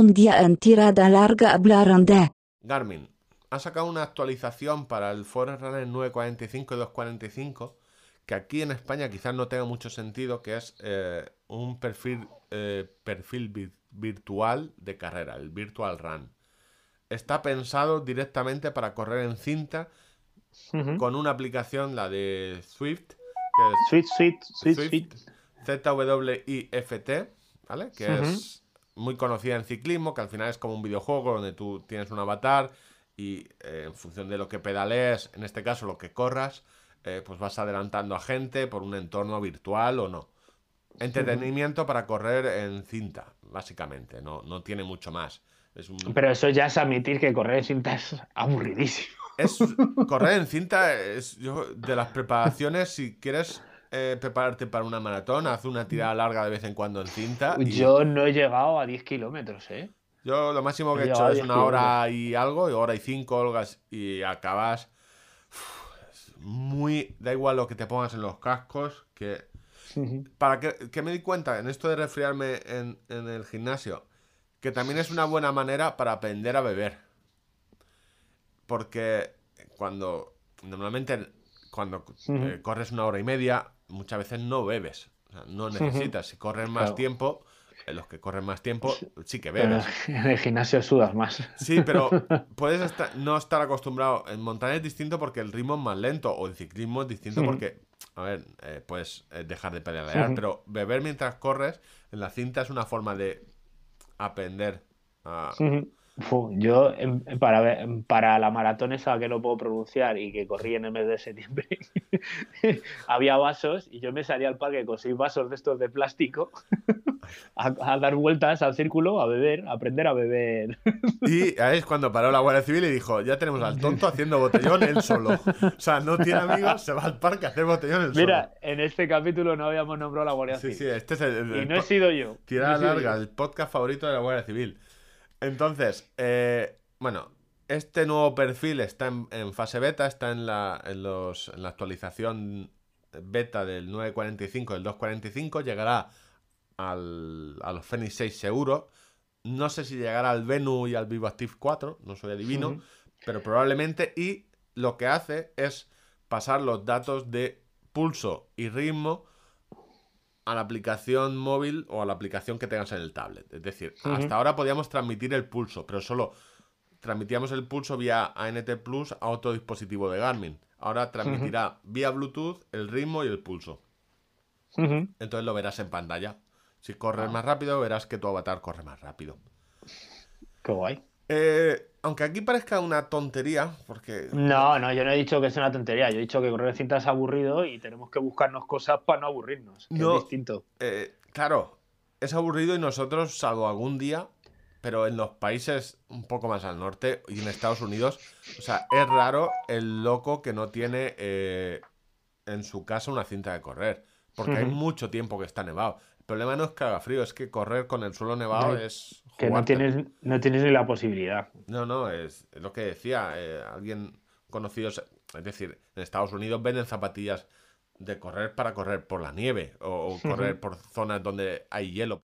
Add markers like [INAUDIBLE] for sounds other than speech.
Un día en tirada larga hablaron de Garmin ha sacado una actualización para el Forerunner 945 y 245 que aquí en España quizás no tenga mucho sentido, que es eh, un perfil, eh, perfil vi- virtual de carrera, el Virtual Run. Está pensado directamente para correr en cinta con una aplicación, la de Swift, que es Sweet, sweet, sweet, Swift, sweet. ZWIFT, ¿vale? Que es muy conocida en ciclismo, que al final es como un videojuego donde tú tienes un avatar y eh, en función de lo que pedalees, en este caso lo que corras, eh, pues vas adelantando a gente por un entorno virtual o no. Entretenimiento para correr en cinta, básicamente, no, no tiene mucho más. Es, un- Pero eso ya es admitir que correr en cinta es aburridísimo. es correr en cinta, es yo, de las preparaciones, si quieres eh, prepararte para una maratón, haz una tirada larga de vez en cuando en cinta. y- Yo no he llegado a 10 kilómetros, ¿eh? Yo lo máximo que He he hecho es 10 una hora y algo, y hora y cinco, holgas, y acabas. uf, es muy. Da igual lo que te pongas en los cascos, que. Para que, que me di cuenta en esto de resfriarme en, en el gimnasio, que también es una buena manera para aprender a beber. Porque cuando. Normalmente, cuando eh, corres una hora y media, muchas veces no bebes. O sea, no necesitas. Si corres más Claro. tiempo, eh, los que corren más tiempo, sí que Pero bebes. [LAUGHS] en el gimnasio sudas más. Sí, pero [LAUGHS] puedes estar- no estar acostumbrado. En montaña es distinto porque el ritmo es más lento, o en ciclismo es distinto porque, a ver, eh, puedes eh, dejar de pedalear, Ujú. pero beber mientras corres en la cinta es una forma de aprender a... Yo, em, para, ver- para la maratón esa que no puedo pronunciar y que corrí en el mes de septiembre, [LAUGHS] había vasos y yo me salía al parque con seis vasos de estos de plástico [LAUGHS] a, a dar vueltas al círculo, a beber, a aprender a beber. Y ahí es cuando paró la Guardia Civil y dijo, ya tenemos al tonto haciendo botellón él solo. O sea, no tiene amigos, se va al parque a hacer botellón él Mira, en este capítulo no habíamos nombrado a la Guardia solo. Sí, sí, Civil. este es el, el- Y no he sido yo. No he sido larga, yo. el podcast favorito de la Guardia Civil. Entonces, eh, bueno, este nuevo perfil está en, en fase beta, está en la, en, los, en la actualización beta del 945, del 245, llegará al, a los Fenix 6 seguro. No sé si llegará al Venu y al Vivo Active 4, no soy adivino, pero probablemente. Y lo que hace es pasar los datos de pulso y ritmo a la aplicación móvil o a la aplicación que tengas en el tablet. Es decir, hasta ahora podíamos transmitir el pulso, pero solo transmitíamos el pulso vía ANT Plus a otro dispositivo de Garmin. Ahora transmitirá vía Bluetooth el ritmo y el pulso. Entonces lo verás en pantalla. Si corres Ah. más rápido, verás que tu avatar corre más rápido. Qué guay. Eh, aunque aquí parezca una tontería, porque No, no, yo no he dicho que es una tontería. Yo he dicho que correr cinta es aburrido y tenemos que buscarnos cosas para no aburrirnos. que No. Es distinto. Eh, claro, es aburrido y nosotros, salvo algún día, pero en los países un poco más al norte y en Estados Unidos, o sea, es raro el loco que no tiene eh, en su casa una cinta de correr, porque hay mucho tiempo que está nevado. El problema no es que haga frío, es que correr con el suelo nevado No, es... Que no tienes, no tienes ni la posibilidad. No, no, es, es lo que decía. eh, alguien conocido, es decir, en Estados Unidos venden zapatillas de correr para correr por la nieve o, o correr por zonas donde hay hielo.